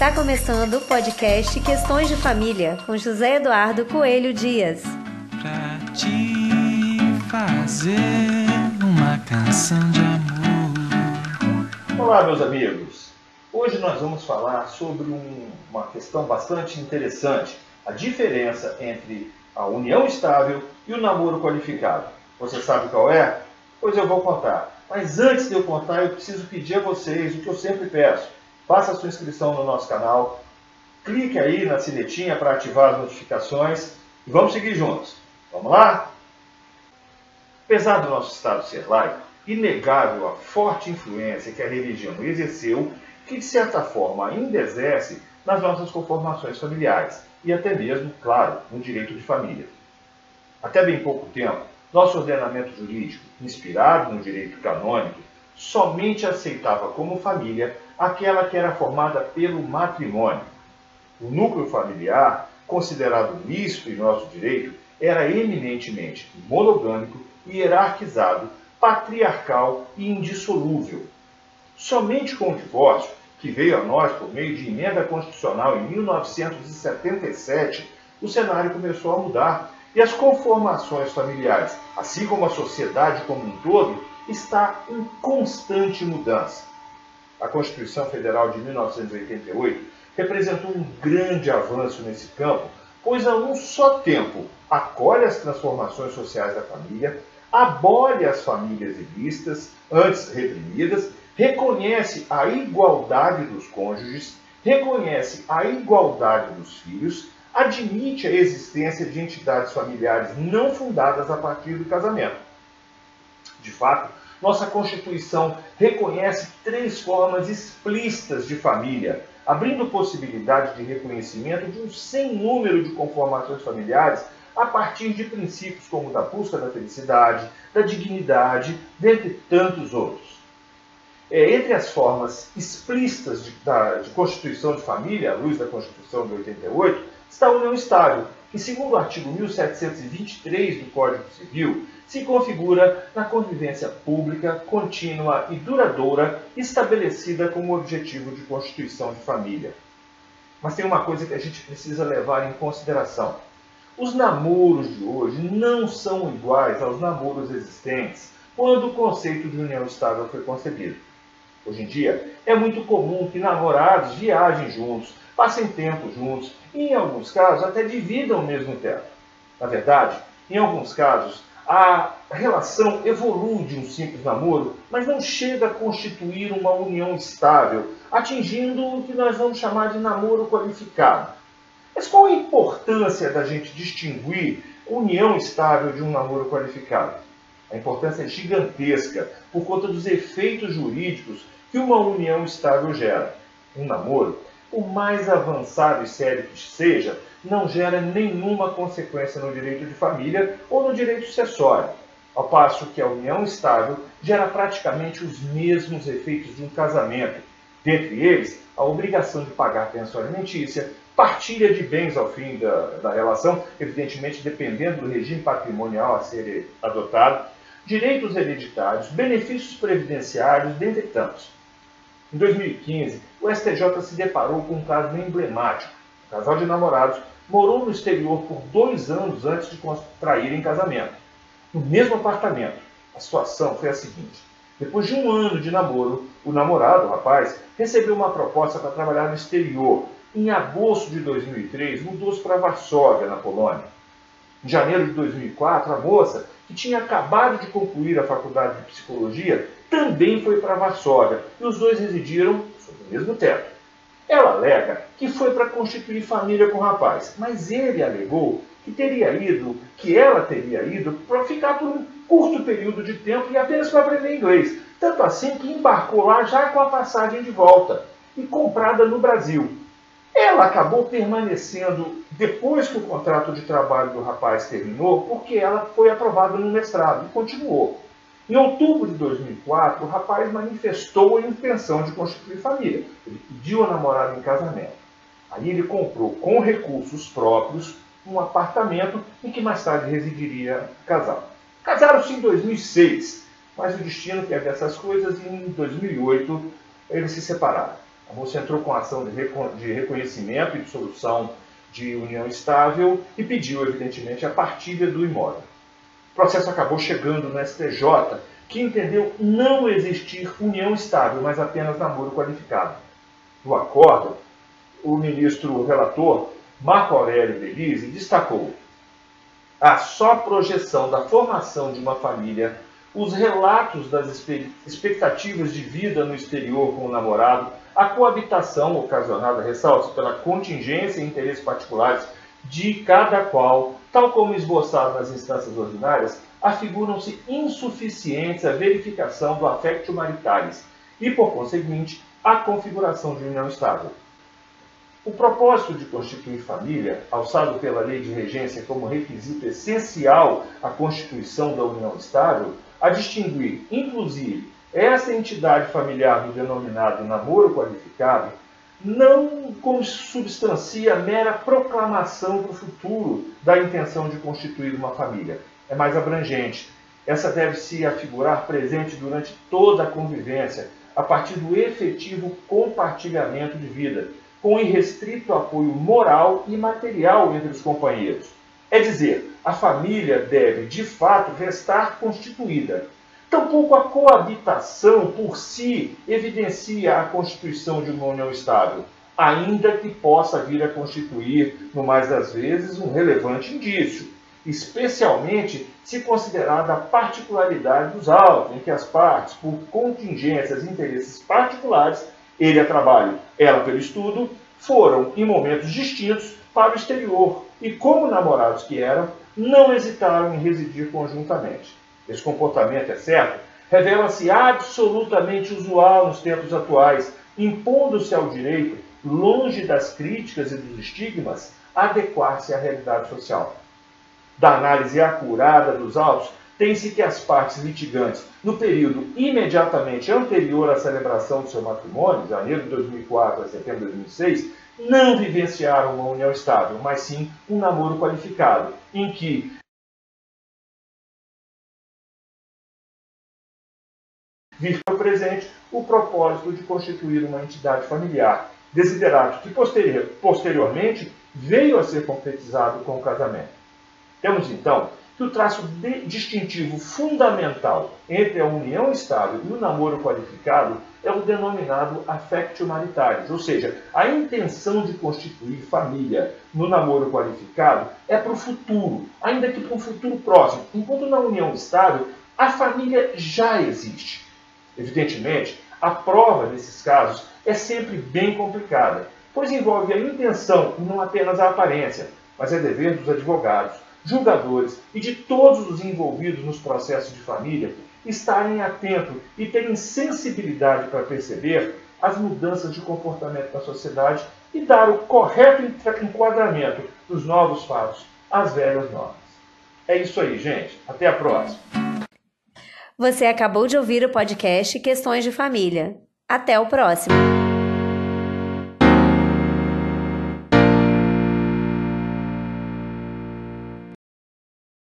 Está começando o podcast Questões de Família com José Eduardo Coelho Dias. Pra te fazer uma canção de amor. Olá, meus amigos. Hoje nós vamos falar sobre um- uma questão bastante interessante: a diferença entre a união estável e o namoro qualificado. Você sabe qual é? Pois eu vou contar. Mas antes de eu contar, eu preciso pedir a vocês o que eu sempre peço: faça sua inscrição no nosso canal, clique aí na sinetinha para ativar as notificações e vamos seguir juntos. Vamos lá? Apesar do nosso Estado ser laico, inegável a forte influência que a religião exerceu, que de certa forma ainda exerce nas nossas conformações familiares e até mesmo, claro, no direito de família. Até bem pouco tempo, nosso ordenamento jurídico, inspirado no direito canônico, somente aceitava como família aquela que era formada pelo matrimônio. O núcleo familiar, considerado misto em nosso direito, era eminentemente monogâmico, hierarquizado, patriarcal e indissolúvel. Somente com o divórcio, que veio a nós por meio de emenda constitucional em 1977, o cenário começou a mudar e as conformações familiares, assim como a sociedade como um todo, está em constante mudança. A Constituição Federal de 1988 representou um grande avanço nesse campo, pois a um só tempo acolhe as transformações sociais da família, abole as famílias ilícitas, antes reprimidas, reconhece a igualdade dos cônjuges, reconhece a igualdade dos filhos, admite a existência de entidades familiares não fundadas a partir do casamento. De fato, nossa Constituição reconhece três formas explícitas de família, abrindo possibilidade de reconhecimento de um sem número de conformações familiares a partir de princípios como da busca da felicidade, da dignidade, dentre tantos outros. É, entre as formas explícitas de, da, de constituição de família, à luz da Constituição de 88, está a união estável, que, segundo o artigo 1723 do Código Civil, se configura na convivência pública, contínua e duradoura estabelecida como objetivo de constituição de família. Mas tem uma coisa que a gente precisa levar em consideração. Os namoros de hoje não são iguais aos namoros existentes quando o conceito de união estável foi concebido. Hoje em dia, é muito comum que namorados viajem juntos, passem tempo juntos e, em alguns casos, até dividam o mesmo teto. Na verdade, em alguns casos, a relação evolui de um simples namoro, mas não chega a constituir uma união estável, atingindo o que nós vamos chamar de namoro qualificado. Mas qual a importância da gente distinguir união estável de um namoro qualificado? A importância é gigantesca por conta dos efeitos jurídicos que uma união estável gera. Um namoro, o mais avançado e sério que seja, não gera nenhuma consequência no direito de família ou no direito sucessório, ao passo que a união estável gera praticamente os mesmos efeitos de um casamento, dentre eles a obrigação de pagar pensão alimentícia, partilha de bens ao fim da, da relação, evidentemente dependendo do regime patrimonial a ser adotado, direitos hereditários, benefícios previdenciários, dentre tantos. Em 2015, o STJ se deparou com um caso emblemático. Um casal de namorados morou no exterior por dois anos antes de contraírem casamento. No mesmo apartamento. A situação foi a seguinte. Depois de um ano de namoro, o namorado, o rapaz, recebeu uma proposta para trabalhar no exterior. Em agosto de 2003, mudou-se para Varsóvia, na Polônia. Em janeiro de 2004, a moça, que tinha acabado de concluir a faculdade de psicologia, também foi para Varsóvia e os dois residiram sob o mesmo teto. Ela alega que foi para constituir família com o rapaz, mas ele alegou que teria ido, que ela teria ido para ficar por um curto período de tempo e apenas para aprender inglês. Tanto assim que embarcou lá já com a passagem de volta e comprada no Brasil. Ela acabou permanecendo depois que o contrato de trabalho do rapaz terminou, porque ela foi aprovada no mestrado e continuou. Em outubro de 2004, o rapaz manifestou a intenção de constituir família. Ele pediu a namorada em casamento. Aí ele comprou, com recursos próprios, um apartamento em que mais tarde residiria o casal. Casaram-se em 2006, mas o destino quer dessas coisas e em 2008 eles se separaram. A moça entrou com ação de reconhecimento e de solução de união estável e pediu, evidentemente, a partilha do imóvel. O processo acabou chegando no STJ, que entendeu não existir união estável, mas apenas namoro qualificado. No acordo, o ministro relator, Marco Aurélio Belize, destacou a só projeção da formação de uma família, os relatos das expectativas de vida no exterior com o namorado, a coabitação ocasionada, ressalto, pela contingência e interesses particulares de cada qual, tal como esboçado nas instâncias ordinárias, afiguram-se insuficientes à verificação do affectio maritalis e, por conseguinte, à configuração de união estável. O propósito de constituir família, alçado pela lei de regência como requisito essencial à constituição da união estável, a distinguir, inclusive, essa entidade familiar do denominado namoro qualificado, não substancia mera proclamação para o futuro da intenção de constituir uma família. É mais abrangente. Essa deve se afigurar presente durante toda a convivência, a partir do efetivo compartilhamento de vida, com irrestrito apoio moral e material entre os companheiros. É dizer, a família deve, de fato, restar constituída. Tampouco a coabitação por si evidencia a constituição de uma união estável, ainda que possa vir a constituir, no mais das vezes, um relevante indício, especialmente se considerada a particularidade dos autos, em que as partes, por contingências e interesses particulares, ele a trabalho, ela pelo estudo, foram, em momentos distintos, para o exterior e, como namorados que eram, não hesitaram em residir conjuntamente. Esse comportamento, é certo, revela-se absolutamente usual nos tempos atuais, impondo-se ao direito, longe das críticas e dos estigmas, adequar-se à realidade social. Da análise acurada dos autos, tem-se que as partes litigantes, no período imediatamente anterior à celebração do seu matrimônio, janeiro de 2004 a setembro de 2006, não vivenciaram uma união estável, mas sim um namoro qualificado, em que o presente o propósito de constituir uma entidade familiar, desiderato que posterior, posteriormente veio a ser concretizado com o casamento. Temos então que o traço distintivo fundamental entre a união estável e o namoro qualificado é o denominado affectio maritalis, ou seja, a intenção de constituir família no namoro qualificado é para o futuro, ainda que para um futuro próximo, enquanto na união estável a família já existe. Evidentemente, a prova nesses casos é sempre bem complicada, pois envolve a intenção e não apenas a aparência, mas é dever dos advogados julgadores e de todos os envolvidos nos processos de família estarem atentos e terem sensibilidade para perceber as mudanças de comportamento na sociedade e dar o correto enquadramento dos novos fatos às velhas normas. É isso aí, gente. Até a próxima. Você acabou de ouvir o podcast Questões de Família. Até o próximo.